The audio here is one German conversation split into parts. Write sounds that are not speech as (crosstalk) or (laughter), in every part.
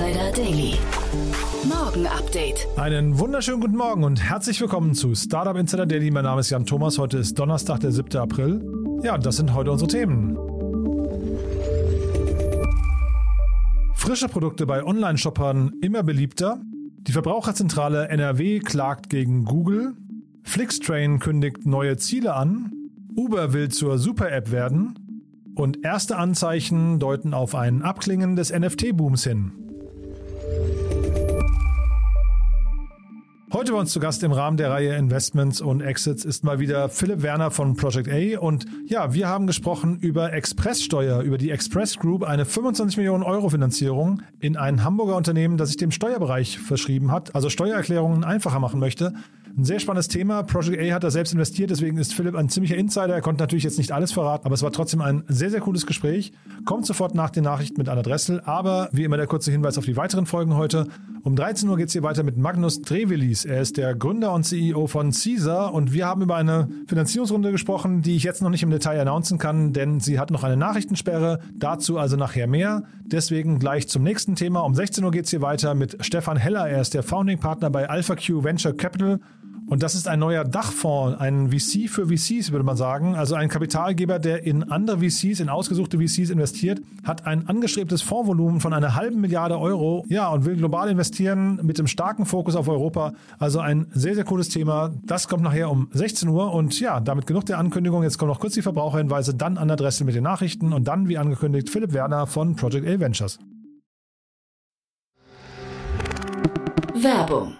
Insider Daily. Morgen Update. Einen wunderschönen guten Morgen und herzlich willkommen zu Startup Insider Daily. Mein Name ist Jan Thomas. Heute ist Donnerstag, der 7. April. Ja, das sind heute unsere Themen. Frische Produkte bei Online-Shoppern immer beliebter. Die Verbraucherzentrale NRW klagt gegen Google. Flixtrain kündigt neue Ziele an. Uber will zur Super-App werden. Und erste Anzeichen deuten auf ein Abklingen des NFT-Booms hin. Heute bei uns zu Gast im Rahmen der Reihe Investments und Exits ist mal wieder Philipp Werner von Project A. Und ja, wir haben gesprochen über Expresssteuer, über die Express Group, eine 25 Millionen Euro Finanzierung in ein Hamburger Unternehmen, das sich dem Steuerbereich verschrieben hat, also Steuererklärungen einfacher machen möchte. Ein sehr spannendes Thema. Project A hat da selbst investiert, deswegen ist Philipp ein ziemlicher Insider. Er konnte natürlich jetzt nicht alles verraten, aber es war trotzdem ein sehr, sehr cooles Gespräch. Kommt sofort nach den Nachrichten mit Anna Dressel, aber wie immer der kurze Hinweis auf die weiteren Folgen heute. Um 13 Uhr geht es hier weiter mit Magnus Trevelis. Er ist der Gründer und CEO von Caesar und wir haben über eine Finanzierungsrunde gesprochen, die ich jetzt noch nicht im Detail announcen kann, denn sie hat noch eine Nachrichtensperre. Dazu also nachher mehr. Deswegen gleich zum nächsten Thema. Um 16 Uhr geht es hier weiter mit Stefan Heller. Er ist der Founding Partner bei AlphaQ Venture Capital und das ist ein neuer Dachfonds, ein VC für VCs, würde man sagen. Also ein Kapitalgeber, der in andere VCs, in ausgesuchte VCs investiert, hat ein angestrebtes Fondsvolumen von einer halben Milliarde Euro. Ja, und will global investieren mit einem starken Fokus auf Europa. Also ein sehr, sehr cooles Thema. Das kommt nachher um 16 Uhr. Und ja, damit genug der Ankündigung. Jetzt kommen noch kurz die Verbraucherhinweise, dann an Adresse mit den Nachrichten und dann, wie angekündigt, Philipp Werner von Project A Ventures. Werbung.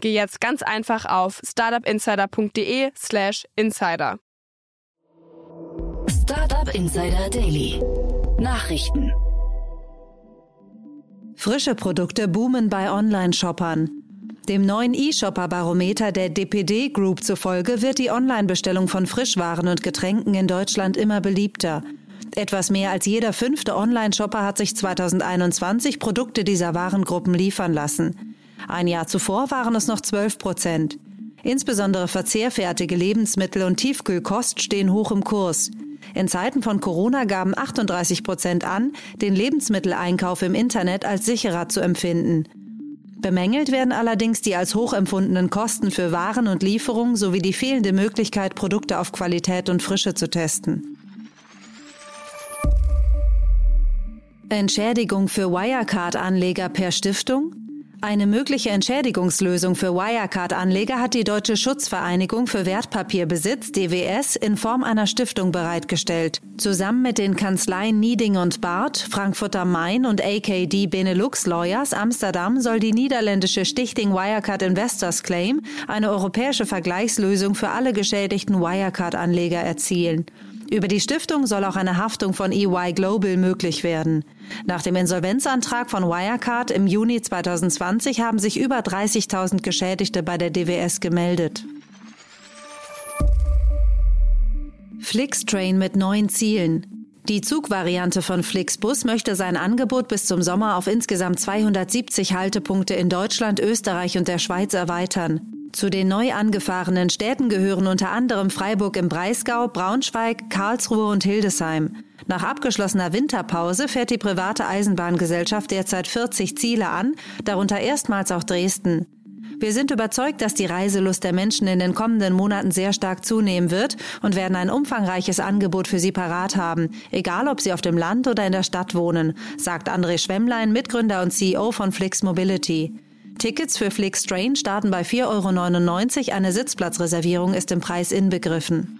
geh jetzt ganz einfach auf startupinsider.de/slash insider. Startup Insider Daily. Nachrichten. Frische Produkte boomen bei Online-Shoppern. Dem neuen E-Shopper-Barometer der DPD Group zufolge wird die Online-Bestellung von Frischwaren und Getränken in Deutschland immer beliebter. Etwas mehr als jeder fünfte Online-Shopper hat sich 2021 Produkte dieser Warengruppen liefern lassen. Ein Jahr zuvor waren es noch 12 Prozent. Insbesondere verzehrfertige Lebensmittel und Tiefkühlkost stehen hoch im Kurs. In Zeiten von Corona gaben 38 Prozent an, den Lebensmitteleinkauf im Internet als sicherer zu empfinden. Bemängelt werden allerdings die als hoch empfundenen Kosten für Waren und Lieferung sowie die fehlende Möglichkeit, Produkte auf Qualität und Frische zu testen. Entschädigung für Wirecard-Anleger per Stiftung? Eine mögliche Entschädigungslösung für Wirecard-Anleger hat die Deutsche Schutzvereinigung für Wertpapierbesitz DWS in Form einer Stiftung bereitgestellt. Zusammen mit den Kanzleien Nieding und Barth, Frankfurt am Main und AKD Benelux Lawyers Amsterdam soll die niederländische Stichting Wirecard Investors Claim eine europäische Vergleichslösung für alle geschädigten Wirecard-Anleger erzielen. Über die Stiftung soll auch eine Haftung von EY Global möglich werden. Nach dem Insolvenzantrag von Wirecard im Juni 2020 haben sich über 30.000 Geschädigte bei der DWS gemeldet. Flixtrain mit neuen Zielen. Die Zugvariante von Flixbus möchte sein Angebot bis zum Sommer auf insgesamt 270 Haltepunkte in Deutschland, Österreich und der Schweiz erweitern. Zu den neu angefahrenen Städten gehören unter anderem Freiburg im Breisgau, Braunschweig, Karlsruhe und Hildesheim. Nach abgeschlossener Winterpause fährt die private Eisenbahngesellschaft derzeit 40 Ziele an, darunter erstmals auch Dresden. Wir sind überzeugt, dass die Reiselust der Menschen in den kommenden Monaten sehr stark zunehmen wird und werden ein umfangreiches Angebot für sie parat haben, egal ob sie auf dem Land oder in der Stadt wohnen, sagt André Schwemmlein, Mitgründer und CEO von Flix Mobility. Tickets für Flix Train starten bei 4,99 Euro, eine Sitzplatzreservierung ist im Preis inbegriffen.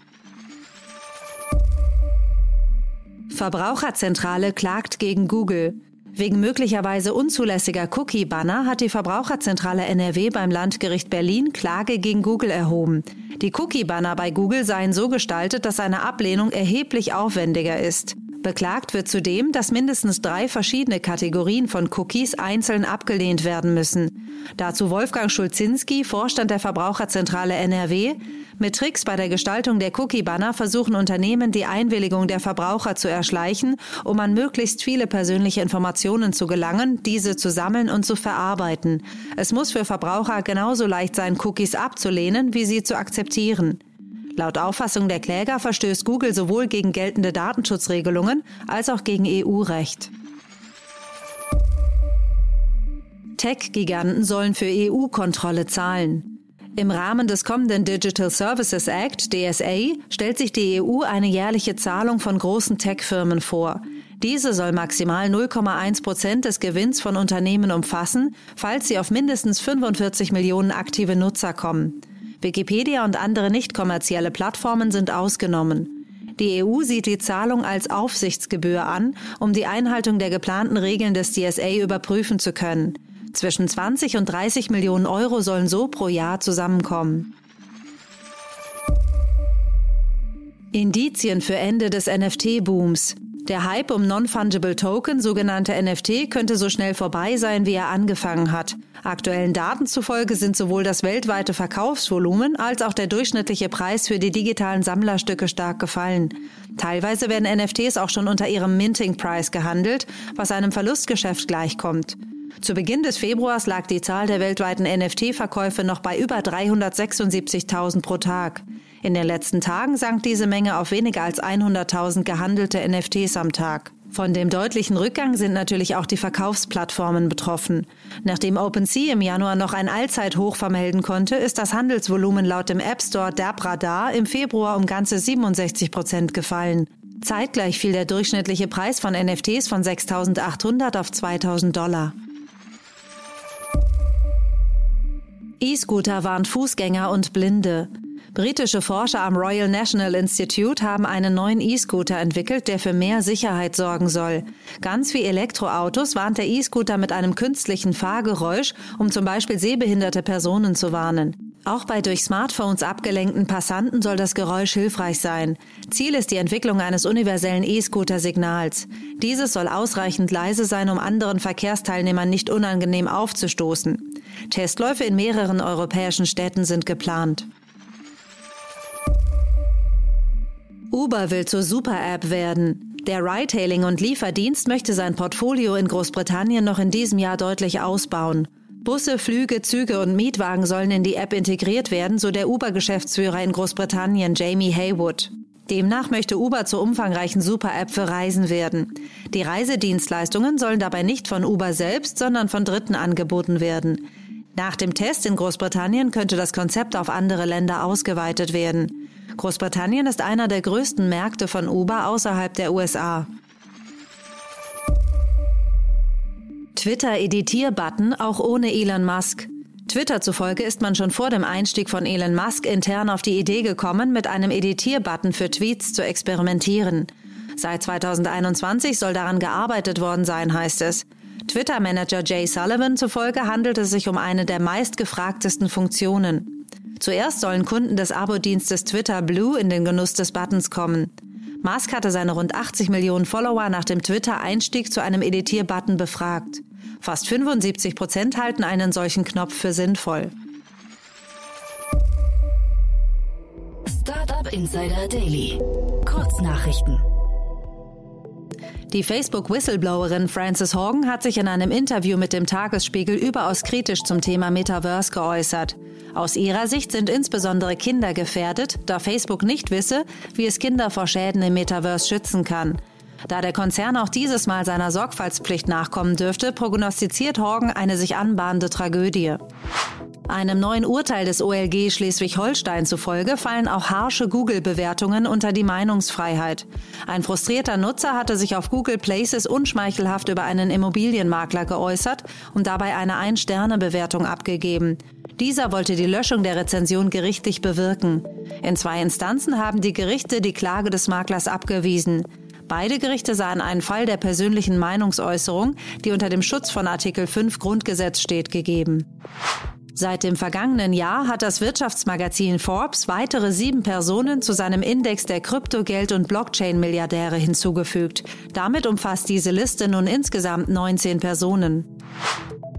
Verbraucherzentrale klagt gegen Google. Wegen möglicherweise unzulässiger Cookie-Banner hat die Verbraucherzentrale NRW beim Landgericht Berlin Klage gegen Google erhoben. Die Cookie-Banner bei Google seien so gestaltet, dass eine Ablehnung erheblich aufwendiger ist. Beklagt wird zudem, dass mindestens drei verschiedene Kategorien von Cookies einzeln abgelehnt werden müssen. Dazu Wolfgang Schulzinski, Vorstand der Verbraucherzentrale NRW. Mit Tricks bei der Gestaltung der Cookie-Banner versuchen Unternehmen, die Einwilligung der Verbraucher zu erschleichen, um an möglichst viele persönliche Informationen zu gelangen, diese zu sammeln und zu verarbeiten. Es muss für Verbraucher genauso leicht sein, Cookies abzulehnen, wie sie zu akzeptieren. Laut Auffassung der Kläger verstößt Google sowohl gegen geltende Datenschutzregelungen als auch gegen EU-Recht. Tech-Giganten sollen für EU-Kontrolle zahlen. Im Rahmen des kommenden Digital Services Act, DSA, stellt sich die EU eine jährliche Zahlung von großen Tech-Firmen vor. Diese soll maximal 0,1 Prozent des Gewinns von Unternehmen umfassen, falls sie auf mindestens 45 Millionen aktive Nutzer kommen. Wikipedia und andere nicht kommerzielle Plattformen sind ausgenommen. Die EU sieht die Zahlung als Aufsichtsgebühr an, um die Einhaltung der geplanten Regeln des DSA überprüfen zu können. Zwischen 20 und 30 Millionen Euro sollen so pro Jahr zusammenkommen. Indizien für Ende des NFT-Booms. Der Hype um Non-Fungible Token, sogenannte NFT, könnte so schnell vorbei sein, wie er angefangen hat. Aktuellen Daten zufolge sind sowohl das weltweite Verkaufsvolumen als auch der durchschnittliche Preis für die digitalen Sammlerstücke stark gefallen. Teilweise werden NFTs auch schon unter ihrem Minting Price gehandelt, was einem Verlustgeschäft gleichkommt. Zu Beginn des Februars lag die Zahl der weltweiten NFT-Verkäufe noch bei über 376.000 pro Tag. In den letzten Tagen sank diese Menge auf weniger als 100.000 gehandelte NFTs am Tag. Von dem deutlichen Rückgang sind natürlich auch die Verkaufsplattformen betroffen. Nachdem OpenSea im Januar noch ein Allzeithoch vermelden konnte, ist das Handelsvolumen laut dem App Store Dabradar im Februar um ganze 67 Prozent gefallen. Zeitgleich fiel der durchschnittliche Preis von NFTs von 6.800 auf 2.000 Dollar. E-Scooter warnt Fußgänger und Blinde. Britische Forscher am Royal National Institute haben einen neuen E-Scooter entwickelt, der für mehr Sicherheit sorgen soll. Ganz wie Elektroautos warnt der E-Scooter mit einem künstlichen Fahrgeräusch, um zum Beispiel sehbehinderte Personen zu warnen. Auch bei durch Smartphones abgelenkten Passanten soll das Geräusch hilfreich sein. Ziel ist die Entwicklung eines universellen E-Scooter-Signals. Dieses soll ausreichend leise sein, um anderen Verkehrsteilnehmern nicht unangenehm aufzustoßen. Testläufe in mehreren europäischen Städten sind geplant. Uber will zur Super-App werden. Der Ride-Hailing- und Lieferdienst möchte sein Portfolio in Großbritannien noch in diesem Jahr deutlich ausbauen. Busse, Flüge, Züge und Mietwagen sollen in die App integriert werden, so der Uber-Geschäftsführer in Großbritannien Jamie Haywood. Demnach möchte Uber zur umfangreichen Super-App für Reisen werden. Die Reisedienstleistungen sollen dabei nicht von Uber selbst, sondern von Dritten angeboten werden. Nach dem Test in Großbritannien könnte das Konzept auf andere Länder ausgeweitet werden. Großbritannien ist einer der größten Märkte von Uber außerhalb der USA. Twitter-Editier-Button auch ohne Elon Musk. Twitter zufolge ist man schon vor dem Einstieg von Elon Musk intern auf die Idee gekommen, mit einem Editier-Button für Tweets zu experimentieren. Seit 2021 soll daran gearbeitet worden sein, heißt es. Twitter-Manager Jay Sullivan zufolge handelt es sich um eine der meistgefragtesten Funktionen. Zuerst sollen Kunden des Abo-Dienstes Twitter Blue in den Genuss des Buttons kommen. Musk hatte seine rund 80 Millionen Follower nach dem Twitter-Einstieg zu einem Editier-Button befragt. Fast 75 Prozent halten einen solchen Knopf für sinnvoll. Startup Insider Daily. Kurznachrichten. Die Facebook-Whistleblowerin Frances Horgan hat sich in einem Interview mit dem Tagesspiegel überaus kritisch zum Thema Metaverse geäußert. Aus ihrer Sicht sind insbesondere Kinder gefährdet, da Facebook nicht wisse, wie es Kinder vor Schäden im Metaverse schützen kann. Da der Konzern auch dieses Mal seiner Sorgfaltspflicht nachkommen dürfte, prognostiziert Horgan eine sich anbahnende Tragödie. Einem neuen Urteil des OLG Schleswig-Holstein zufolge fallen auch harsche Google-Bewertungen unter die Meinungsfreiheit. Ein frustrierter Nutzer hatte sich auf Google Places unschmeichelhaft über einen Immobilienmakler geäußert und dabei eine Ein-Sterne-Bewertung abgegeben. Dieser wollte die Löschung der Rezension gerichtlich bewirken. In zwei Instanzen haben die Gerichte die Klage des Maklers abgewiesen. Beide Gerichte sahen einen Fall der persönlichen Meinungsäußerung, die unter dem Schutz von Artikel 5 Grundgesetz steht, gegeben. Seit dem vergangenen Jahr hat das Wirtschaftsmagazin Forbes weitere sieben Personen zu seinem Index der Kryptogeld- und Blockchain-Milliardäre hinzugefügt. Damit umfasst diese Liste nun insgesamt 19 Personen.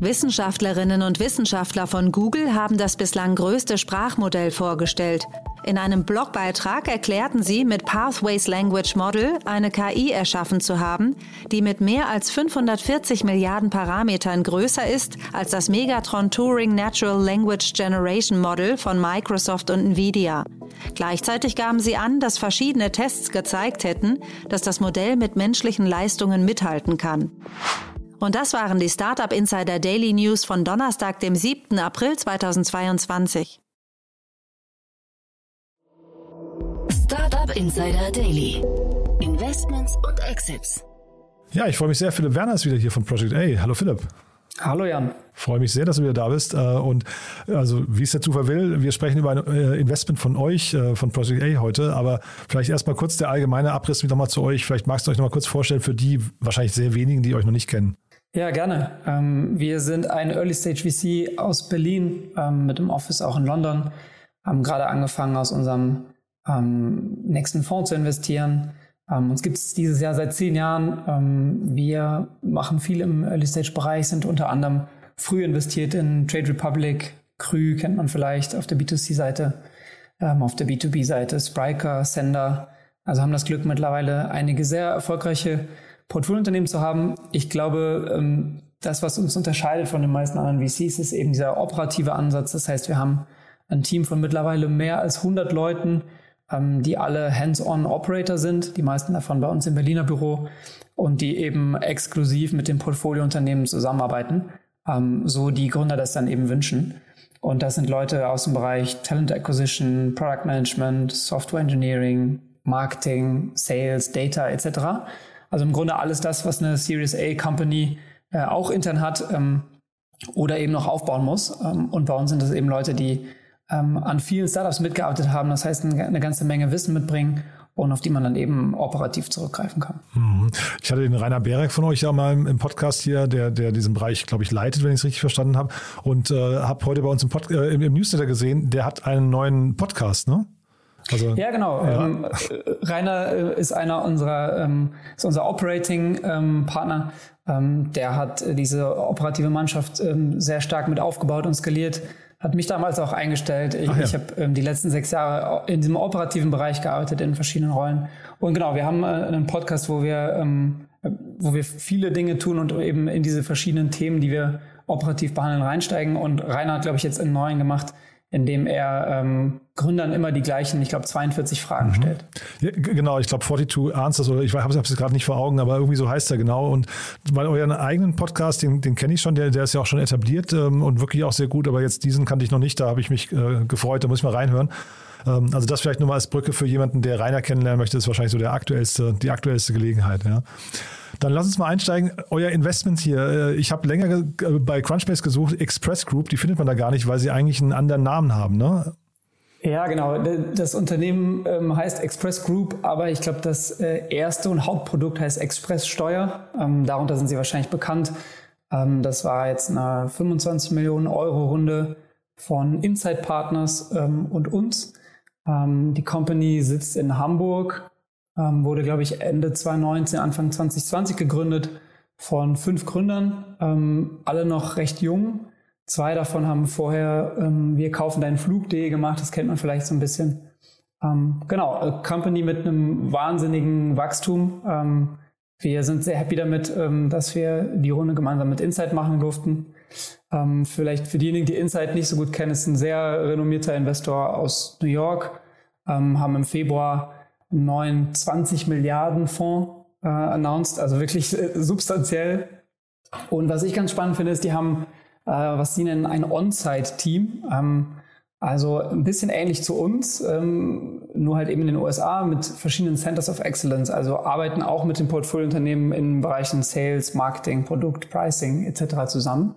Wissenschaftlerinnen und Wissenschaftler von Google haben das bislang größte Sprachmodell vorgestellt. In einem Blogbeitrag erklärten sie, mit Pathways Language Model eine KI erschaffen zu haben, die mit mehr als 540 Milliarden Parametern größer ist als das Megatron Turing Natural Language Generation Model von Microsoft und Nvidia. Gleichzeitig gaben sie an, dass verschiedene Tests gezeigt hätten, dass das Modell mit menschlichen Leistungen mithalten kann. Und das waren die Startup Insider Daily News von Donnerstag, dem 7. April 2022. Startup Insider Daily. Investments und Exits. Ja, ich freue mich sehr. Philipp Werner ist wieder hier von Project A. Hallo Philipp. Hallo Jan. Freue mich sehr, dass du wieder da bist. Äh, und also, wie es der Zufall will, wir sprechen über ein äh, Investment von euch, äh, von Project A heute. Aber vielleicht erstmal kurz der allgemeine Abriss nochmal zu euch. Vielleicht magst du euch nochmal kurz vorstellen für die wahrscheinlich sehr wenigen, die euch noch nicht kennen. Ja, gerne. Ähm, wir sind ein Early Stage VC aus Berlin ähm, mit dem Office auch in London. Haben gerade angefangen, aus unserem ähm, nächsten Fonds zu investieren. uns gibt es dieses Jahr seit zehn Jahren. wir machen viel im Early Stage Bereich, sind unter anderem früh investiert in Trade Republic, Krü kennt man vielleicht auf der B2C-Seite, auf der B2B-Seite Spriker, Sender. Also haben das Glück mittlerweile einige sehr erfolgreiche Portfoliounternehmen zu haben. Ich glaube, ähm, das, was uns unterscheidet von den meisten anderen VCs, ist eben dieser operative Ansatz. Das heißt, wir haben ein Team von mittlerweile mehr als 100 Leuten, ähm, die alle Hands-on Operator sind, die meisten davon bei uns im Berliner Büro und die eben exklusiv mit den Portfoliounternehmen zusammenarbeiten, ähm, so die Gründer das dann eben wünschen. Und das sind Leute aus dem Bereich Talent Acquisition, Product Management, Software Engineering, Marketing, Sales, Data etc. Also im Grunde alles das, was eine Series A Company äh, auch intern hat ähm, oder eben noch aufbauen muss. Ähm, und bei uns sind das eben Leute, die ähm, an vielen Startups mitgearbeitet haben, das heißt eine ganze Menge Wissen mitbringen und auf die man dann eben operativ zurückgreifen kann. Mhm. Ich hatte den Rainer Berek von euch ja mal im Podcast hier, der, der diesen Bereich, glaube ich, leitet, wenn ich es richtig verstanden habe. Und äh, habe heute bei uns im, Pod äh, im, im Newsletter gesehen, der hat einen neuen Podcast, ne? Also, ja, genau. Ja. Ähm, Rainer äh, ist einer unserer, ähm, ist unser Operating-Partner. Ähm, der hat diese operative Mannschaft ähm, sehr stark mit aufgebaut und skaliert. Hat mich damals auch eingestellt. Ich, ja. ich habe ähm, die letzten sechs Jahre in diesem operativen Bereich gearbeitet, in verschiedenen Rollen. Und genau, wir haben äh, einen Podcast, wo wir, ähm, wo wir viele Dinge tun und eben in diese verschiedenen Themen, die wir operativ behandeln, reinsteigen. Und Rainer hat, glaube ich, jetzt einen neuen gemacht, indem er ähm, Gründern immer die gleichen, ich glaube, 42 Fragen mhm. stellt. Ja, genau, ich glaube 42 Answers oder ich habe es gerade nicht vor Augen, aber irgendwie so heißt er genau. Und weil euren eigenen Podcast, den, den kenne ich schon, der, der ist ja auch schon etabliert ähm, und wirklich auch sehr gut, aber jetzt diesen kannte ich noch nicht, da habe ich mich äh, gefreut, da muss ich mal reinhören. Ähm, also das vielleicht nur mal als Brücke für jemanden, der Rainer kennenlernen möchte, ist wahrscheinlich so der aktuellste, die aktuellste Gelegenheit. Ja. Dann lass uns mal einsteigen. Euer Investment hier. Äh, ich habe länger bei Crunchbase gesucht, Express Group, die findet man da gar nicht, weil sie eigentlich einen anderen Namen haben, ne? Ja, genau. Das Unternehmen ähm, heißt Express Group, aber ich glaube, das äh, erste und Hauptprodukt heißt Express Steuer. Ähm, darunter sind sie wahrscheinlich bekannt. Ähm, das war jetzt eine 25 Millionen Euro Runde von Inside Partners ähm, und uns. Ähm, die Company sitzt in Hamburg, ähm, wurde, glaube ich, Ende 2019, Anfang 2020 gegründet von fünf Gründern, ähm, alle noch recht jung. Zwei davon haben vorher ähm, Wir kaufen deinen Flug.de gemacht, das kennt man vielleicht so ein bisschen. Ähm, genau, a Company mit einem wahnsinnigen Wachstum. Ähm, wir sind sehr happy damit, ähm, dass wir die Runde gemeinsam mit Insight machen durften. vielleicht für diejenigen, die Insight nicht so gut kennen, ist ein sehr renommierter Investor aus New York, haben im Februar einen neuen 20 Milliarden Fonds äh, announced, also wirklich äh, substanziell. Und was ich ganz spannend finde, ist, die haben äh, was sie nennen ein On-Site-Team. Ähm, also ein bisschen ähnlich zu uns, ähm, nur halt eben in den USA mit verschiedenen Centers of Excellence. Also arbeiten auch mit den Portfoliounternehmen in Bereichen Sales, Marketing, Produkt, Pricing etc. zusammen.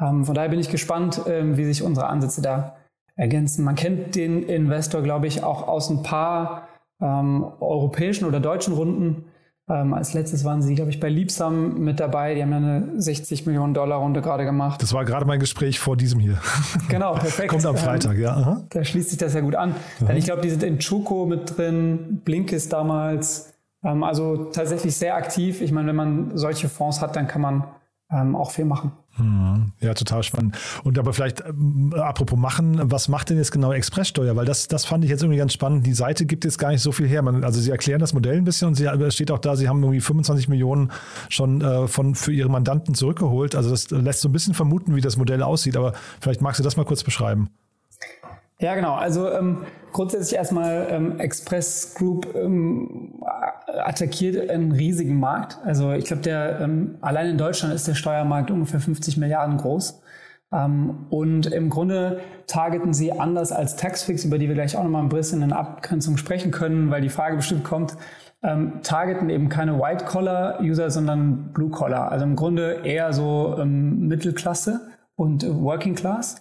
Ähm, von daher bin ich gespannt, ähm, wie sich unsere Ansätze da ergänzen. Man kennt den Investor, glaube ich, auch aus ein paar ähm, europäischen oder deutschen Runden. Ähm, als letztes waren sie, glaube ich, bei Liebsam mit dabei. Die haben eine 60 Millionen Dollar Runde gerade gemacht. Das war gerade mein Gespräch vor diesem hier. (laughs) Genau, perfekt. Kommt am Freitag, ja. Aha. Da schließt sich das ja gut an. Denn ich glaube, die sind in Choco mit drin, Blinkist damals. Ähm, also tatsächlich sehr aktiv. Ich meine, wenn man solche Fonds hat, dann kann man ähm, auch viel machen. Ja, total spannend. Und aber vielleicht, ähm, apropos machen, was macht denn jetzt genau Expresssteuer? Weil das, das fand ich jetzt irgendwie ganz spannend. Die Seite gibt jetzt gar nicht so viel her. Man, also Sie erklären das Modell ein bisschen und sie, steht auch da, Sie haben irgendwie 25 Millionen schon äh, von, für Ihre Mandanten zurückgeholt. Also das lässt so ein bisschen vermuten, wie das Modell aussieht. Aber vielleicht magst du das mal kurz beschreiben. Ja, genau. Also ähm, grundsätzlich erstmal ähm, Express Group ähm, attackiert einen riesigen Markt. Also ich glaube, der ähm, allein in Deutschland ist der Steuermarkt ungefähr 50 Milliarden groß. Ähm, und im Grunde targeten sie anders als Taxfix, über die wir gleich auch nochmal ein bisschen in Abgrenzung sprechen können, weil die Frage bestimmt kommt, ähm, targeten eben keine White-Collar-User, sondern Blue-Collar. Also im Grunde eher so ähm, Mittelklasse und Working Class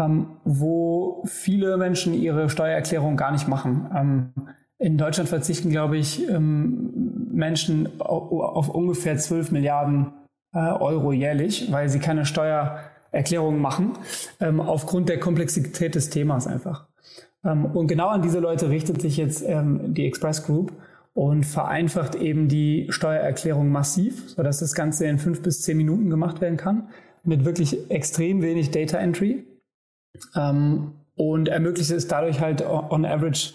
ähm, wo viele Menschen ihre Steuererklärung gar nicht machen. Ähm, in Deutschland verzichten, glaube ich, ähm, Menschen auf ungefähr 12 Milliarden äh, Euro jährlich, weil sie keine Steuererklärung machen, ähm, aufgrund der Komplexität des Themas einfach. Ähm, und genau an diese Leute richtet sich jetzt die Express Group und vereinfacht eben die Steuererklärung massiv, sodass das Ganze in fünf bis zehn Minuten gemacht werden kann, mit wirklich extrem wenig Data Entry. Ähm, und ermöglicht es dadurch halt on average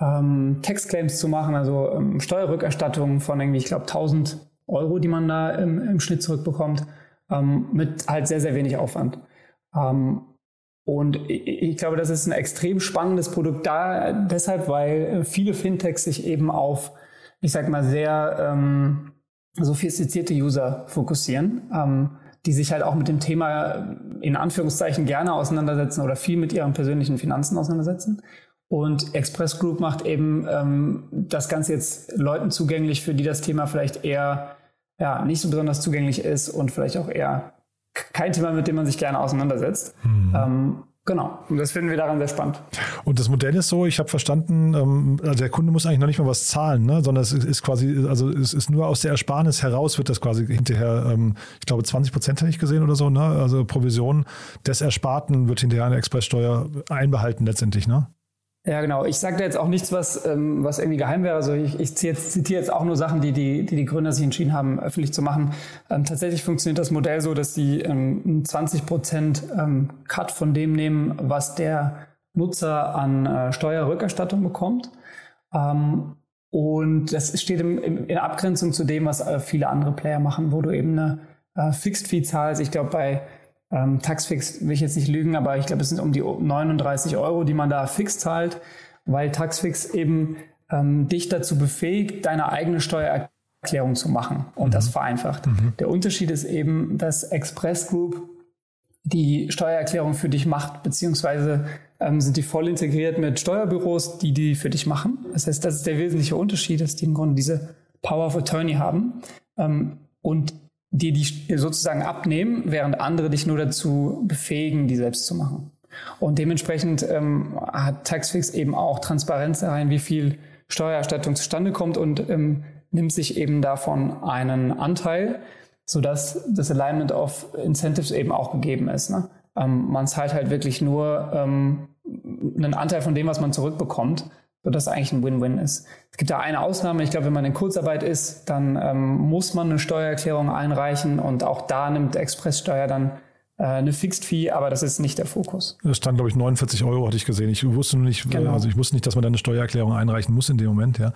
ähm, Tax-Claims zu machen, also ähm, Steuerrückerstattungen von irgendwie, ich glaube, 1000 Euro, die man da im, im Schnitt zurückbekommt, ähm, mit halt sehr, sehr wenig Aufwand. Ähm, und ich, ich, glaube, das ist ein extrem spannendes Produkt da, deshalb, weil viele Fintechs sich eben auf, ich sag mal, sehr ähm, sophistizierte User fokussieren. Die sich halt auch mit dem Thema in Anführungszeichen gerne auseinandersetzen oder viel mit ihren persönlichen Finanzen auseinandersetzen. Und Express Group macht eben ähm, das Ganze jetzt Leuten zugänglich, für die das Thema vielleicht eher ja, nicht so besonders zugänglich ist und vielleicht auch eher kein Thema, mit dem man sich gerne auseinandersetzt. Mhm. Ähm, Genau, und das finden wir daran sehr spannend. Und das Modell ist so, ich habe verstanden, ähm, also der Kunde muss eigentlich noch nicht mal was zahlen, ne? sondern es ist quasi, also es ist nur aus der Ersparnis heraus, wird das quasi hinterher, ähm, ich glaube 20 Prozent hätte ich gesehen oder so, ne? also Provision des Ersparten wird hinterher eine Expresssteuer einbehalten letztendlich. Ne? Ja, genau. Ich sage da jetzt auch nichts, was, ähm, was irgendwie geheim wäre. Also ich, ich zitiere jetzt auch nur Sachen, die die, die, die Gründer sich entschieden haben, öffentlich zu machen. Ähm, tatsächlich funktioniert das Modell so, dass sie ähm, einen 20 Prozent ähm, Cut von dem nehmen, was der Nutzer an äh, Steuerrückerstattung bekommt. Ähm, und das steht im, im, in Abgrenzung zu dem, was äh, viele andere Player machen, wo du eben eine äh, Fixed Fee zahlst. Ich glaube, bei ähm, Taxfix will ich jetzt nicht lügen, aber ich glaube, es sind um die 39 Euro, die man da fix zahlt, weil Taxfix eben ähm, dich dazu befähigt, deine eigene Steuererklärung zu machen und mhm. das vereinfacht. Mhm. Der Unterschied ist eben, dass Express Group die Steuererklärung für dich macht, beziehungsweise ähm, sind die voll integriert mit Steuerbüros, die die für dich machen. Das heißt, das ist der wesentliche Unterschied, dass die im Grunde diese Power of Attorney haben. Ähm, und dir die sozusagen abnehmen, während andere dich nur dazu befähigen, die selbst zu machen. Und dementsprechend ähm, hat Taxfix eben auch Transparenz rein, wie viel Steuererstattung zustande kommt und ähm, nimmt sich eben davon einen Anteil, sodass das Alignment of Incentives eben auch gegeben ist. Ne? Ähm, man zahlt halt wirklich nur ähm, einen Anteil von dem, was man zurückbekommt sodass es eigentlich ein Win-Win ist. Es gibt da eine Ausnahme, ich glaube, wenn man in Kurzarbeit ist, dann ähm, muss man eine Steuererklärung einreichen und auch da nimmt Expresssteuer dann eine Fixed Fee, aber das ist nicht der Fokus. Das stand, glaube ich, 49 Euro, hatte ich gesehen. Ich wusste nur nicht, genau. also ich wusste nicht, dass man da eine Steuererklärung einreichen muss in dem Moment, ja.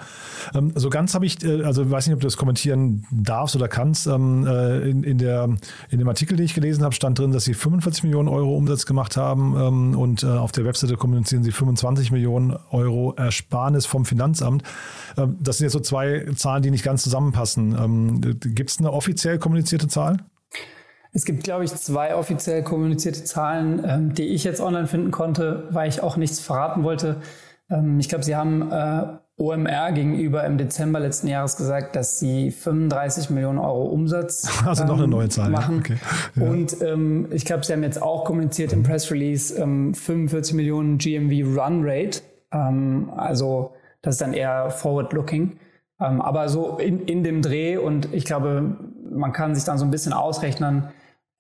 Ähm, so ganz habe ich, äh, also weiß nicht, ob du das kommentieren darfst oder kannst. Ähm, äh, in, in, der, in dem Artikel, den ich gelesen habe, stand drin, dass sie 45 Millionen Euro Umsatz gemacht haben ähm, und auf der Webseite kommunizieren sie 25 Millionen Euro Ersparnis vom Finanzamt. das sind jetzt so zwei Zahlen, die nicht ganz zusammenpassen. Gibt es eine offiziell kommunizierte Zahl? Es gibt, glaube ich, zwei offiziell kommunizierte Zahlen, ähm, die ich jetzt online finden konnte, weil ich auch nichts verraten wollte. Ähm, ich glaube, Sie haben äh, OMR gegenüber im Dezember letzten Jahres gesagt, dass sie 35 Millionen Euro Umsatz (laughs) also noch eine neue Zahl, machen. Ja. Okay. Ja. Und ähm, ich glaube, sie haben jetzt auch kommuniziert im Press Release ähm, 45 Millionen GMV Run Rate. Ähm, also das ist dann eher forward-looking. Ähm, aber so in, in dem Dreh und ich glaube, man kann sich dann so ein bisschen ausrechnen,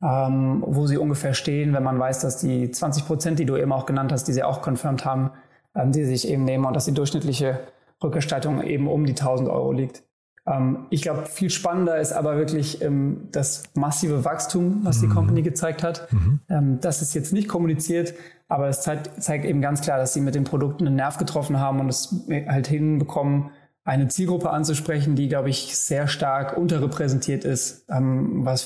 ähm, wo sie ungefähr stehen, wenn man weiß, dass die 20 Prozent, die du eben auch genannt hast, die sie auch confirmed haben, ähm, die sich eben nehmen und dass die durchschnittliche Rückerstattung eben um die 1000 Euro liegt. Ähm, ich glaube, viel spannender ist aber wirklich ähm, das massive Wachstum, was die mhm. Company gezeigt hat. Mhm. Ähm, das ist jetzt nicht kommuniziert, aber es zeigt, zeigt, eben ganz klar, dass sie mit den Produkten einen Nerv getroffen haben und es halt hinbekommen, eine Zielgruppe anzusprechen, die, glaube ich, sehr stark unterrepräsentiert ist, ähm, was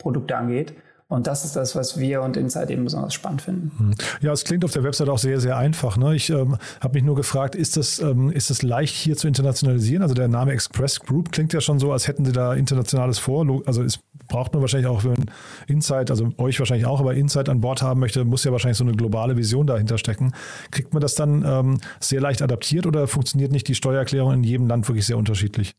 Fintech-Produkte angeht. Und das ist das, was wir und Insight eben besonders spannend finden. Hm. Ja, es klingt auf der Website auch sehr, sehr einfach. Ne? Ich ähm, habe mich nur gefragt, ist das, ähm, ist das leicht hier zu internationalisieren? Also der Name Express Group klingt ja schon so, als hätten sie da internationales vor. Also es braucht man wahrscheinlich auch, wenn Insight, also euch wahrscheinlich auch, aber Insight an Bord haben möchte, muss ja wahrscheinlich so eine globale Vision dahinter stecken. Kriegt man das dann ähm, sehr leicht adaptiert oder funktioniert nicht die Steuererklärung in jedem Land wirklich sehr unterschiedlich?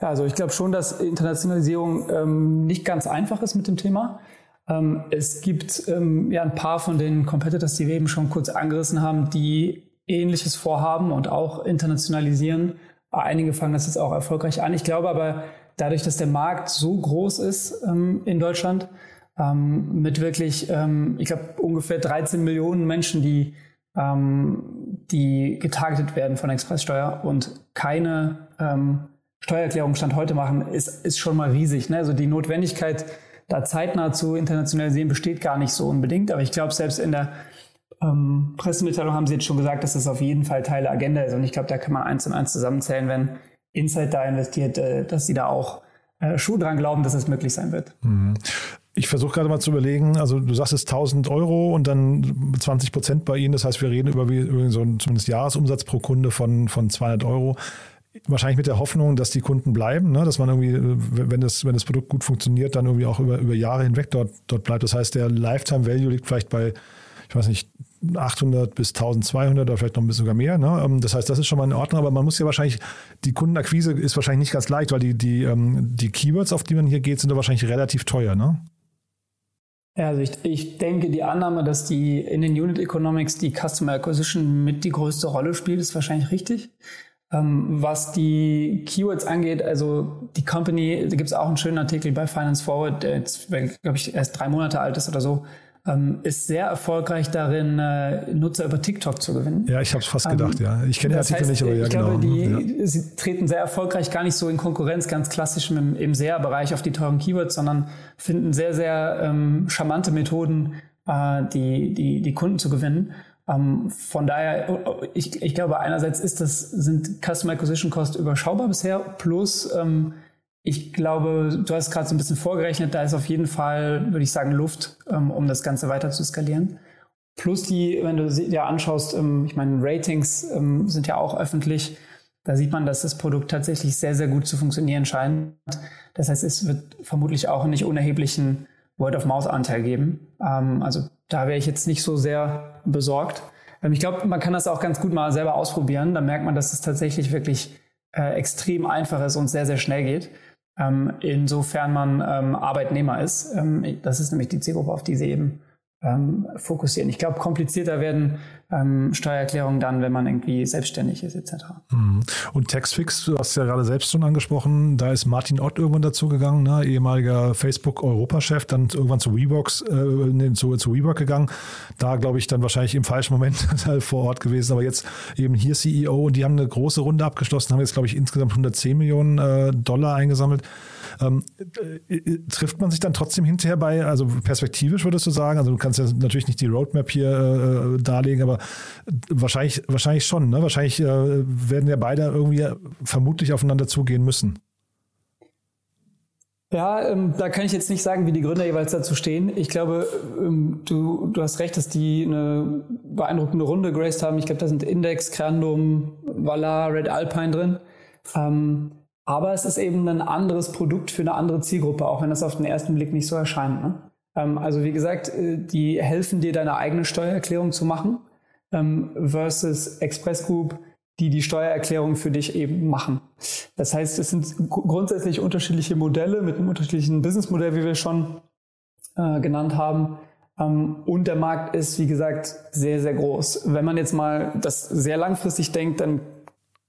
Ja, also ich glaube schon, dass Internationalisierung ähm, nicht ganz einfach ist mit dem Thema. Ähm, es gibt ähm, ja ein paar von den Competitors, die wir eben schon kurz angerissen haben, die ähnliches vorhaben und auch internationalisieren. Einige fangen das jetzt auch erfolgreich an. Ich glaube aber, dadurch, dass der Markt so groß ist ähm, in Deutschland, ähm, mit wirklich, ähm, ich glaube, ungefähr 13 Millionen Menschen, die, die getargetet werden von Expresssteuer und keine Steuererklärung Stand heute machen, ist, ist schon mal riesig. Ne? Also die Notwendigkeit, da zeitnah zu internationalisieren besteht gar nicht so unbedingt. Aber ich glaube, selbst in der ähm, Pressemitteilung haben Sie jetzt schon gesagt, dass das auf jeden Fall Teil der Agenda ist. Und ich glaube, da kann man eins und eins zusammenzählen, wenn Insight da investiert, äh, dass Sie da auch äh, Schuh dran glauben, dass es möglich sein wird. Mhm. Ich versuche gerade mal zu überlegen, also du sagst es 1000 Euro und dann 20 Prozent bei Ihnen, das heißt, wir reden über, über so einen zumindest Jahresumsatz pro Kunde von, von 200 Euro wahrscheinlich mit der Hoffnung, dass die Kunden bleiben, ne? dass man irgendwie, äh, wenn das, wenn das Produkt gut funktioniert, dann irgendwie auch über, über Jahre hinweg dort, dort bleibt. Das heißt, der Lifetime Value liegt vielleicht bei, ich weiß nicht, 800 bis 1200 oder vielleicht noch ein bisschen sogar mehr. Ne? Ähm, das heißt, das ist schon mal in Ordnung, aber man muss ja wahrscheinlich, die Kundenakquise ist wahrscheinlich nicht ganz leicht, weil die, die, ähm, die Keywords, auf die man hier geht, sind da wahrscheinlich relativ teuer, ne? Also ich, ich denke, die Annahme, dass die in den Unit Economics die Customer Acquisition mit die größte Rolle spielt, ist wahrscheinlich richtig. Ähm, was die Keywords angeht, also die Company, da gibt es auch einen schönen Artikel bei Finance Forward, der jetzt, glaube ich, erst drei Monate alt ist oder so, ähm, ist sehr erfolgreich darin, äh, Nutzer über TikTok zu gewinnen. Ja, ich habe es fast gedacht, ähm, ja. Ich kenne den Artikel heißt, nicht, aber ja, ich genau. Glaube, die, ja. Sie treten sehr erfolgreich gar nicht so in Konkurrenz, ganz klassisch im, im SEA-Bereich auf die teuren Keywords, sondern finden sehr, sehr ähm, charmante Methoden, äh, die, die, die Kunden zu gewinnen. Ähm, von daher, ich, ich glaube, einerseits ist das, sind Customer Acquisition Costs überschaubar bisher, plus ähm, ich glaube, du hast gerade so ein bisschen vorgerechnet, da ist auf jeden Fall, würde ich sagen, Luft, ähm, um das Ganze weiter zu skalieren. Plus die, wenn du dir anschaust, ähm, ich meine, Ratings ähm, sind ja auch öffentlich. Da sieht man, dass das Produkt tatsächlich sehr, sehr gut zu funktionieren scheint. Das heißt, es wird vermutlich auch einen nicht unerheblichen Word-of-Mouth-Anteil geben. Ähm, also da wäre ich jetzt nicht so sehr besorgt. Ähm, ich glaube, man kann das auch ganz gut mal selber ausprobieren. Da merkt man, dass es tatsächlich wirklich äh, extrem einfach ist und sehr, sehr schnell geht. Ähm, insofern man ähm, Arbeitnehmer ist. Ähm, das ist nämlich die Zielgruppe, auf die sie eben ähm, fokussieren. Ich glaube, komplizierter werden ähm, Steuererklärungen dann, wenn man irgendwie selbstständig ist etc. Mhm. Und Taxfix, du hast ja gerade selbst schon angesprochen, da ist Martin Ott irgendwann dazugegangen, ne? ehemaliger Facebook-Europachef, dann irgendwann zu Reeboks, äh, zu, zu Reebok gegangen. Da glaube ich dann wahrscheinlich im falschen Moment (laughs) vor Ort gewesen, aber jetzt eben hier CEO und die haben eine große Runde abgeschlossen, haben jetzt glaube ich insgesamt 110 Millionen äh, Dollar eingesammelt. Ähm, äh, äh, trifft man sich dann trotzdem hinterher bei, also perspektivisch würdest du sagen, also du kannst ja natürlich nicht die Roadmap hier äh, darlegen, aber wahrscheinlich, wahrscheinlich schon, ne? Wahrscheinlich äh, werden ja beide irgendwie vermutlich aufeinander zugehen müssen. Ja, ähm, da kann ich jetzt nicht sagen, wie die Gründer jeweils dazu stehen. Ich glaube, ähm, du, du hast recht, dass die eine beeindruckende Runde graced haben. Ich glaube, da sind Index, Crandom, Valar, Red Alpine drin. Ähm, Aber es ist eben ein anderes Produkt für eine andere Zielgruppe, auch wenn das auf den ersten Blick nicht so erscheint. Ne? Ähm, also wie gesagt, äh, die helfen dir, deine eigene Steuererklärung zu machen ähm, versus Express Group, die die Steuererklärung für dich eben machen. Das heißt, es sind grundsätzlich unterschiedliche Modelle mit einem unterschiedlichen Businessmodell, wie wir schon äh, genannt haben. Ähm, und der Markt ist, wie gesagt, sehr, sehr groß. Wenn man jetzt mal das sehr langfristig denkt, dann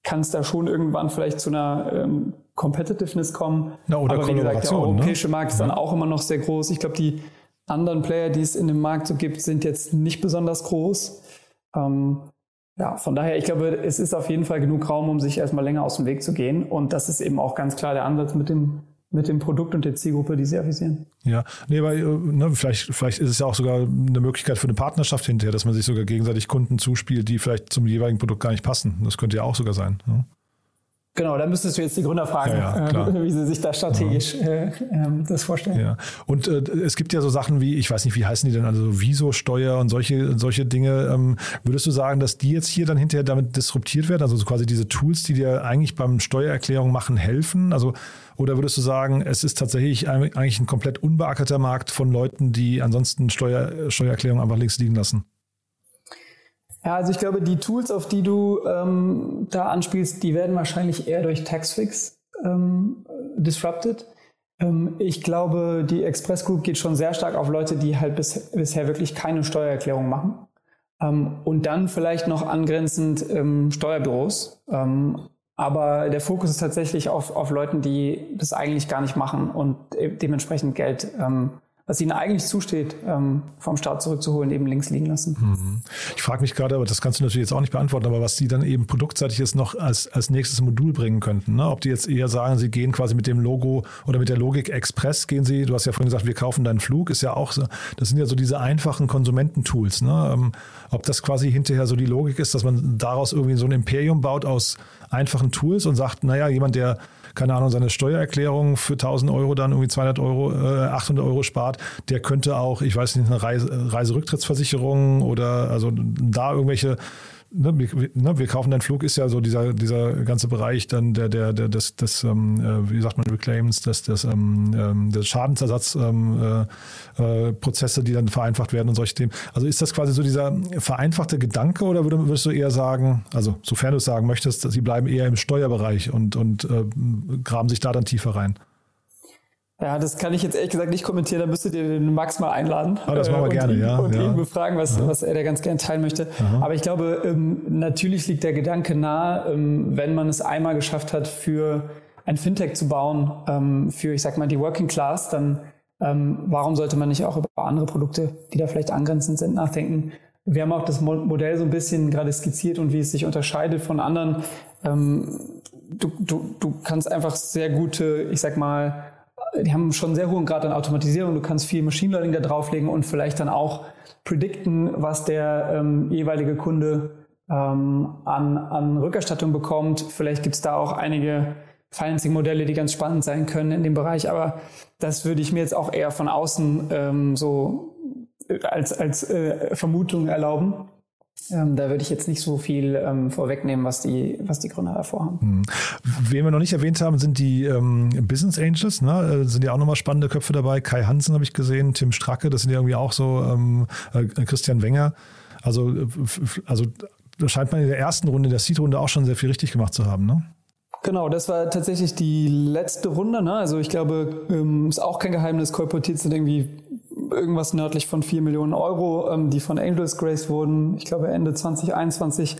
kann es da schon irgendwann vielleicht zu einer ähm, Competitiveness kommen. Na, oder Aber wie gesagt, der ne? europäische Markt ist dann auch immer noch sehr groß. Ich glaube, die anderen Player, die es in dem Markt so gibt, sind jetzt nicht besonders groß. Ähm, ja, von daher, ich glaube, es ist auf jeden Fall genug Raum, um sich erstmal länger aus dem Weg zu gehen. Und das ist eben auch ganz klar der Ansatz mit dem mit dem Produkt und der Zielgruppe, die sie avisieren. Ja, nee, weil ne, vielleicht, vielleicht ist es ja auch sogar eine Möglichkeit für eine Partnerschaft hinterher, dass man sich sogar gegenseitig Kunden zuspielt, die vielleicht zum jeweiligen Produkt gar nicht passen. Das könnte ja auch sogar sein. Ne? Genau, da müsstest du jetzt die Gründer fragen, ja, ja, äh, (laughs) wie sie sich da strategisch äh, äh, das vorstellen. Ja, und äh, es gibt ja so Sachen wie, ich weiß nicht, wie heißen die denn, also Viso-Steuer und solche, solche Dinge. Ähm, würdest du sagen, dass die jetzt hier dann hinterher damit disruptiert werden? Also quasi diese Tools, die dir eigentlich beim Steuererklärung machen, helfen? Also oder würdest du sagen, es ist tatsächlich eigentlich ein komplett unbeackerter Markt von Leuten, die ansonsten Steuer, Steuererklärung einfach links liegen lassen? Ja, also ich glaube, die Tools, auf die du ähm, da anspielst, die werden wahrscheinlich eher durch Taxfix ähm, disrupted. Ähm, ich glaube, die Express Group geht schon sehr stark auf Leute, die halt bis, bisher wirklich keine Steuererklärung machen. Ähm, und dann vielleicht noch angrenzend ähm, Steuerbüros. Ähm, aber der Fokus ist tatsächlich auf, auf Leuten, die das eigentlich gar nicht machen und dementsprechend Geld ähm, was ihnen eigentlich zusteht, ähm, vom Staat zurückzuholen, eben links liegen lassen. Mhm. Ich frage mich gerade, aber das kannst du natürlich jetzt auch nicht beantworten, aber was die dann eben produktseitig jetzt noch als, als nächstes Modul bringen könnten. Ne? Ob die jetzt eher sagen, sie gehen quasi mit dem Logo oder mit der Logik Express gehen sie, du hast ja vorhin gesagt, wir kaufen deinen Flug, ist ja auch so, das sind ja so diese einfachen Konsumententools. Ne? Ähm, ob das quasi hinterher so die Logik ist, dass man daraus irgendwie so ein Imperium baut aus einfachen Tools und sagt, naja, jemand, der keine Ahnung, seine Steuererklärung für 1000 Euro dann irgendwie 200 Euro, äh, 800 Euro spart, der könnte auch, ich weiß nicht, eine Reise, Reiserücktrittsversicherung oder also da irgendwelche ne, wir, ne, wir kaufen deinen Flug, ist ja so dieser, dieser ganze Bereich dann der, der, der des, des ähm, äh, wie sagt man, Reclaims, des, des, ähm, ähm des Schadensersatzprozesse, ähm, äh, äh, die dann vereinfacht werden und solche Themen. Also ist das quasi so dieser vereinfachte Gedanke oder würdest du eher sagen, also sofern du es sagen möchtest, sie bleiben eher im Steuerbereich und, und äh, graben sich da dann tiefer rein? Ja, das kann ich jetzt ehrlich gesagt nicht kommentieren. Da müsstet ihr den Max mal einladen. Ah, das machen wir äh, gerne, ihn, ja. Und ja. ihn befragen, was, was er da ganz gerne teilen möchte. Aha. Aber ich glaube, ähm, natürlich liegt der Gedanke nahe, ähm, wenn man es einmal geschafft hat, für ein Fintech zu bauen, ähm, für, ich sag mal, die Working Class, dann warum sollte man nicht auch über andere Produkte, die da vielleicht angrenzend sind, nachdenken? Wir haben auch das Modell so ein bisschen gerade skizziert und wie es sich unterscheidet von anderen. Du, du, du kannst einfach sehr gute, ich sag mal, die haben schon einen sehr hohen Grad an Automatisierung. Du kannst viel Machine Learning da drauflegen und vielleicht dann auch predikten, was der ähm, jeweilige Kunde ähm, an, an Rückerstattung bekommt. Vielleicht gibt es da auch einige Financing-Modelle, die ganz spannend sein können in dem Bereich. Aber das würde ich mir jetzt auch eher von außen ähm, so als, als äh, Vermutung erlauben. Ähm, da würde ich jetzt nicht so viel ähm, vorwegnehmen, was die, was die Gründer davor haben. Hm. Wen wir noch nicht erwähnt haben, sind die ähm, Business Angels. Ne? Äh, sind ja auch nochmal spannende Köpfe dabei. Kai Hansen habe ich gesehen, Tim Stracke, das sind ja irgendwie auch so ähm, äh, Christian Wenger. Also, äh, also da scheint man in der ersten Runde, in der Seed-Runde auch schon sehr viel richtig gemacht zu haben. Ne? Genau, das war tatsächlich die letzte Runde. Ne? Also ich glaube, ähm, ist auch kein Geheimnis, kolportiert sind irgendwie irgendwas nördlich von 4 Millionen Euro, ähm, die von Angels Grace wurden, ich glaube Ende 2021.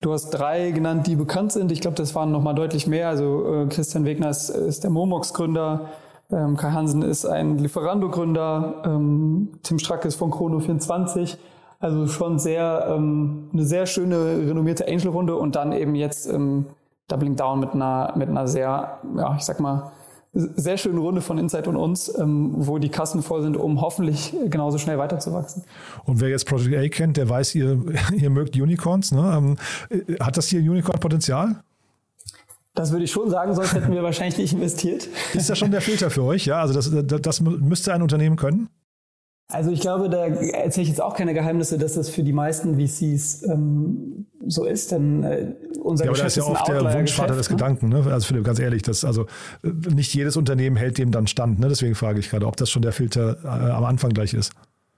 Du hast drei genannt, die bekannt sind. Ich glaube, das waren nochmal deutlich mehr. Also äh, Christian Wegner ist, ist der Momox-Gründer, ähm, Kai Hansen ist ein Lieferando-Gründer, ähm, Tim Strack ist von Chrono24. Also schon sehr ähm, eine sehr schöne, renommierte Angel-Runde und dann eben jetzt ähm, Doubling Down mit einer, mit einer sehr, ja, ich sag mal, sehr schöne Runde von Insight und uns, ähm, wo die Kassen voll sind, um hoffentlich genauso schnell weiterzuwachsen. Und wer jetzt Project A kennt, der weiß, ihr, (laughs) ihr mögt Unicorns. Ne? Ähm, äh, hat das hier Unicorn-Potenzial? Das würde ich schon sagen, sonst hätten wir (laughs) wahrscheinlich nicht investiert. Ist das schon der Filter für euch? Ja, also das, das müsste ein Unternehmen können? Also ich glaube, da erzähle ich jetzt auch keine Geheimnisse, dass das für die meisten VCs ähm, so ist, denn äh, unser ja, aber das ist ja oft der Wunschvater des ne? Gedanken, ne? Also Philipp, ganz ehrlich, das, also äh, nicht jedes Unternehmen hält dem dann stand, ne? Deswegen frage ich gerade, ob das schon der Filter äh, am Anfang gleich ist.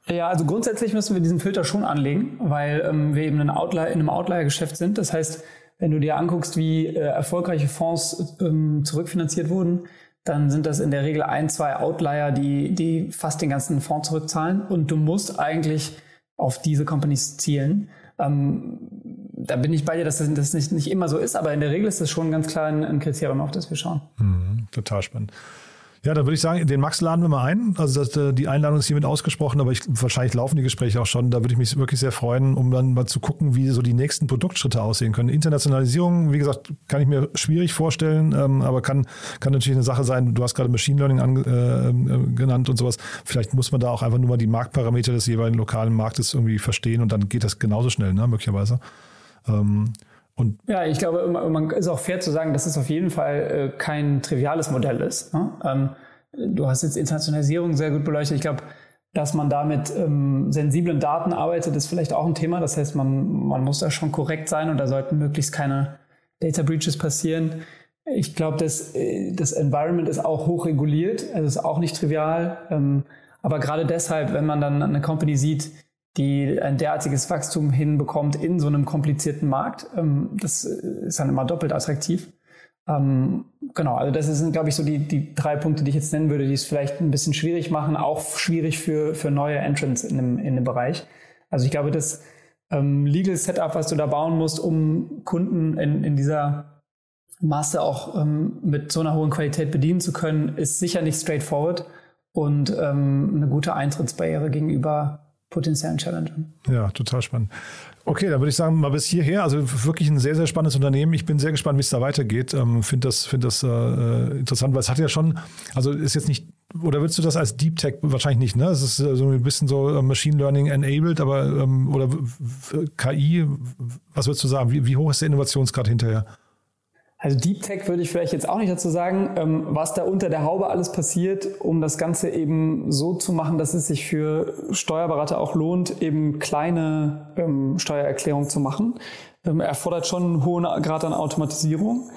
Ja, also grundsätzlich müssen wir diesen Filter schon anlegen, weil ähm, wir eben ein Outlier, in einem Outlier-Geschäft sind. Das heißt, wenn du dir anguckst, wie äh, erfolgreiche Fonds ähm, zurückfinanziert wurden, dann sind das in der Regel ein, zwei Outlier, die, die fast den ganzen Fonds zurückzahlen. Und du musst eigentlich auf diese Companies zielen. Ähm, da bin ich bei dir, dass das, nicht, nicht, immer so ist, aber in der Regel ist das schon ganz klar ein, ein Kriterium, auf das wir schauen. Mhm, total spannend. Ja, dann würde ich sagen, den Max laden wir mal ein. Also das, äh, die Einladung ist hiermit ausgesprochen, aber ich, wahrscheinlich laufen die Gespräche auch schon. Da würde ich mich wirklich sehr freuen, um dann mal zu gucken, wie so die nächsten Produktschritte aussehen können. Internationalisierung, wie gesagt, kann ich mir schwierig vorstellen, ähm, aber kann, kann natürlich eine Sache sein. Du hast gerade Machine Learning an, äh, äh, genannt und sowas. Vielleicht muss man da auch einfach nur mal die Marktparameter des jeweiligen lokalen Marktes irgendwie verstehen und dann geht das genauso schnell, ne, möglicherweise. Ähm, und ja, ich glaube, man ist auch fair zu sagen, dass es auf jeden Fall äh, kein triviales Modell ist. Ne? Ähm, du hast jetzt Internationalisierung sehr gut beleuchtet. Ich glaube, dass man da mit ähm, sensiblen Daten arbeitet, ist vielleicht auch ein Thema. Das heißt, man, man muss da schon korrekt sein und da sollten möglichst keine Data Breaches passieren. Ich glaube, das, äh, das Environment ist auch hoch reguliert, also ist auch nicht trivial. Ähm, aber gerade deshalb, wenn man dann eine Company sieht, die ein derartiges Wachstum hinbekommt in so einem komplizierten Markt. Ähm, das ist dann immer doppelt attraktiv. Ähm, genau, also das sind, glaube ich, so die, die drei Punkte, die ich jetzt nennen würde, die es vielleicht ein bisschen schwierig machen, auch schwierig für, für neue Entrants in dem, in dem Bereich. Also ich glaube, das ähm, Legal Setup, was du da bauen musst, um Kunden in, in dieser Masse auch mit so einer hohen Qualität bedienen zu können, ist sicher nicht straightforward und eine gute Eintrittsbarriere gegenüber potenziellen Challengern. Ja, total spannend. Okay, dann würde ich sagen, mal bis hierher. Also wirklich ein sehr, sehr spannendes Unternehmen. Ich bin sehr gespannt, wie es da weitergeht. Ähm, Finde das, find das äh, interessant, weil es hat ja schon, also ist jetzt nicht, oder würdest du das als Deep Tech wahrscheinlich nicht, ne? Es ist äh, so ein bisschen so äh, Machine Learning enabled, aber ähm, oder KI, was würdest du sagen? Wie, wie hoch ist der Innovationsgrad hinterher? Also Deep Tech würde ich vielleicht jetzt auch nicht dazu sagen, ähm, was da unter der Haube alles passiert, um das Ganze eben so zu machen, dass es sich für Steuerberater auch lohnt, eben kleine ähm, Steuererklärungen zu machen. Ähm, erfordert schon einen hohen Grad an Automatisierung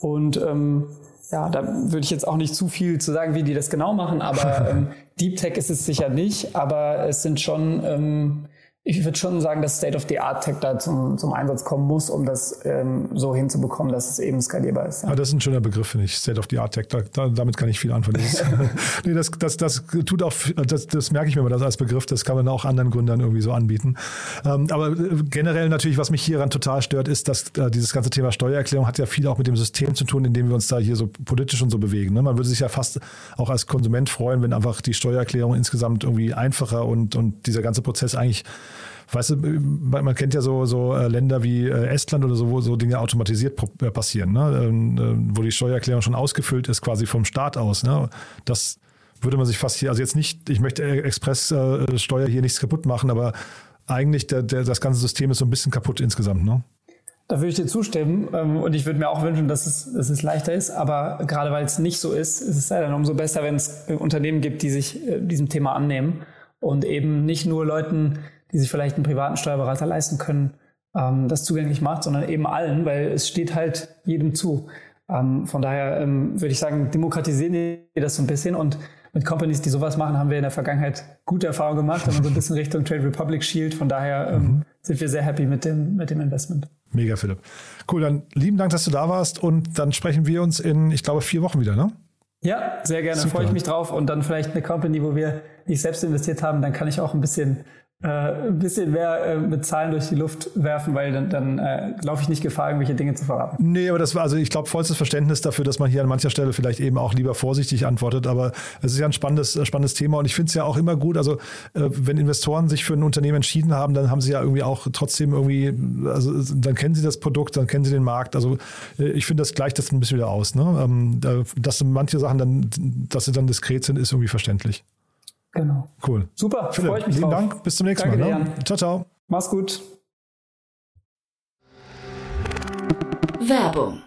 und ähm, ja, da würde ich jetzt auch nicht zu viel zu sagen, wie die das genau machen, aber (laughs) ähm, Deep Tech ist es sicher nicht, aber es sind schon ähm, ich würde schon sagen, dass State-of-the-Art-Tech da zum, zum Einsatz kommen muss, um das ähm, so hinzubekommen, dass es eben skalierbar ist. Ja. Ah, das ist ein schöner Begriff, finde ich. State-of-the-Art-Tech. Da, da, damit kann ich viel anfangen. (laughs) (laughs) nee, das, das, das tut auch, das, das merke ich mir mal das als Begriff. Das kann man auch anderen Gründern irgendwie so anbieten. Ähm, aber äh, generell natürlich, was mich hieran total stört, ist, dass äh, dieses ganze Thema Steuererklärung hat ja viel auch mit dem System zu tun, in dem wir uns da hier so politisch und so bewegen. Ne? Man würde sich ja fast auch als Konsument freuen, wenn einfach die Steuererklärung insgesamt irgendwie einfacher und, und dieser ganze Prozess eigentlich weißt du, man kennt ja so, so äh, Länder wie äh, Estland oder so, wo so Dinge automatisiert äh, passieren, ne? Ähm, wo die Steuererklärung schon ausgefüllt ist, quasi vom Staat aus. Ne? Das würde man sich fast hier, also jetzt nicht, ich möchte Expresssteuer hier nichts kaputt machen, aber eigentlich der, der, das ganze System ist so ein bisschen kaputt insgesamt, ne? Da würde ich dir zustimmen ähm, und ich würde mir auch wünschen, dass es, dass es leichter ist, aber gerade weil es nicht so ist, ist es dann umso besser, wenn es Unternehmen gibt, die sich diesem Thema annehmen und eben nicht nur Leuten die sich vielleicht einen privaten Steuerberater leisten können, ähm, das zugänglich macht, sondern eben allen, weil es steht halt jedem zu. Ähm, von daher ähm, würde ich sagen, demokratisieren wir das so ein bisschen und mit Companies, die sowas machen, haben wir in der Vergangenheit gute Erfahrungen gemacht, man so ein bisschen Richtung Trade Republic schielt. Von daher ähm, mhm. sind wir sehr happy mit dem, mit dem Investment. Mega, Philipp. Cool, dann lieben Dank, dass du da warst und dann sprechen wir uns in, ich glaube, vier Wochen wieder, ne? Ja, sehr gerne. Super. Freue ich mich drauf und dann vielleicht eine Company, wo wir nicht selbst investiert haben, dann kann ich auch ein bisschen äh, ein bisschen mehr äh, mit Zahlen durch die Luft werfen, weil dann, dann äh, laufe ich nicht Gefahr, irgendwelche Dinge zu verraten. Nee, aber das war, also ich glaube, vollstes Verständnis dafür, dass man hier an mancher Stelle vielleicht eben auch lieber vorsichtig antwortet. Aber es ist ja ein spannendes, äh, spannendes Thema und ich finde es ja auch immer gut, also äh, wenn Investoren sich für ein Unternehmen entschieden haben, dann haben sie ja irgendwie auch trotzdem irgendwie, also dann kennen sie das Produkt, dann kennen sie den Markt. Also äh, ich finde, das gleicht das ein bisschen wieder aus. Ne? Ähm, dass manche Sachen dann, dass sie dann diskret sind, ist irgendwie verständlich. Genau. Cool. Super, Philipp, freue ich mich vielen drauf. Dank, bis zum nächsten Danke Mal. Ne? Ciao, ciao. Mach's gut. Werbung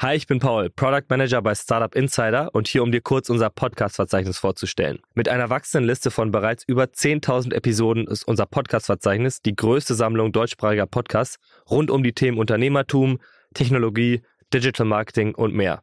Hi, ich bin Paul, Product Manager bei Startup Insider und hier, um dir kurz unser Podcast-Verzeichnis vorzustellen. Mit einer wachsenden Liste von bereits über 10.000 Episoden ist unser Podcast-Verzeichnis die größte Sammlung deutschsprachiger Podcasts rund um die Themen Unternehmertum, Technologie, Digital Marketing und mehr.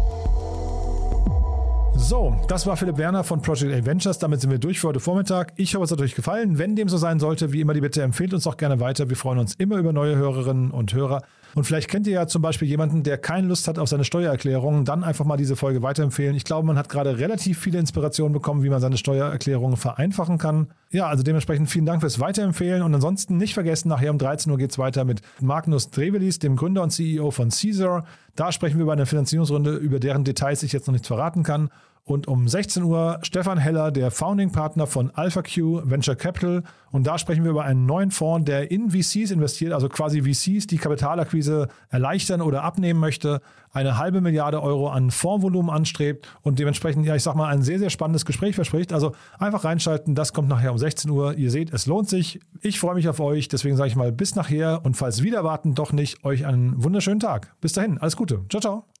So, das war Philipp Werner von Project A Ventures. Damit sind wir durch für heute Vormittag. Ich hoffe, es hat euch gefallen. Wenn dem so sein sollte, wie immer die Bitte, empfehlt uns doch gerne weiter. Wir freuen uns immer über neue Hörerinnen und Hörer. Und vielleicht kennt ihr ja zum Beispiel jemanden, der keine Lust hat auf seine Steuererklärung, dann einfach mal diese Folge weiterempfehlen. Ich glaube, man hat gerade relativ viele Inspirationen bekommen, wie man seine Steuererklärung vereinfachen kann. Ja, also dementsprechend vielen Dank fürs Weiterempfehlen und ansonsten nicht vergessen, nachher um 13 Uhr geht es weiter mit Magnus Drevelis, dem Gründer und CEO von Caesar. Da sprechen wir über eine Finanzierungsrunde, über deren Details ich jetzt noch nichts verraten kann. Und um 16 Uhr Stefan Heller, der Founding Partner von AlphaQ Venture Capital. Und da sprechen wir über einen neuen Fonds, der in VCs investiert, also quasi VCs, die Kapitalakquise erleichtern oder abnehmen möchte, eine halbe Milliarde Euro an Fondsvolumen anstrebt und dementsprechend, ja, ich sag mal, ein sehr, sehr spannendes Gespräch verspricht. Also einfach reinschalten, das kommt nachher um 16 Uhr. Ihr seht, es lohnt sich. Ich freue mich auf euch, deswegen sage ich mal bis nachher und falls wieder warten, doch nicht, euch einen wunderschönen Tag. Bis dahin, alles Gute. Ciao, ciao.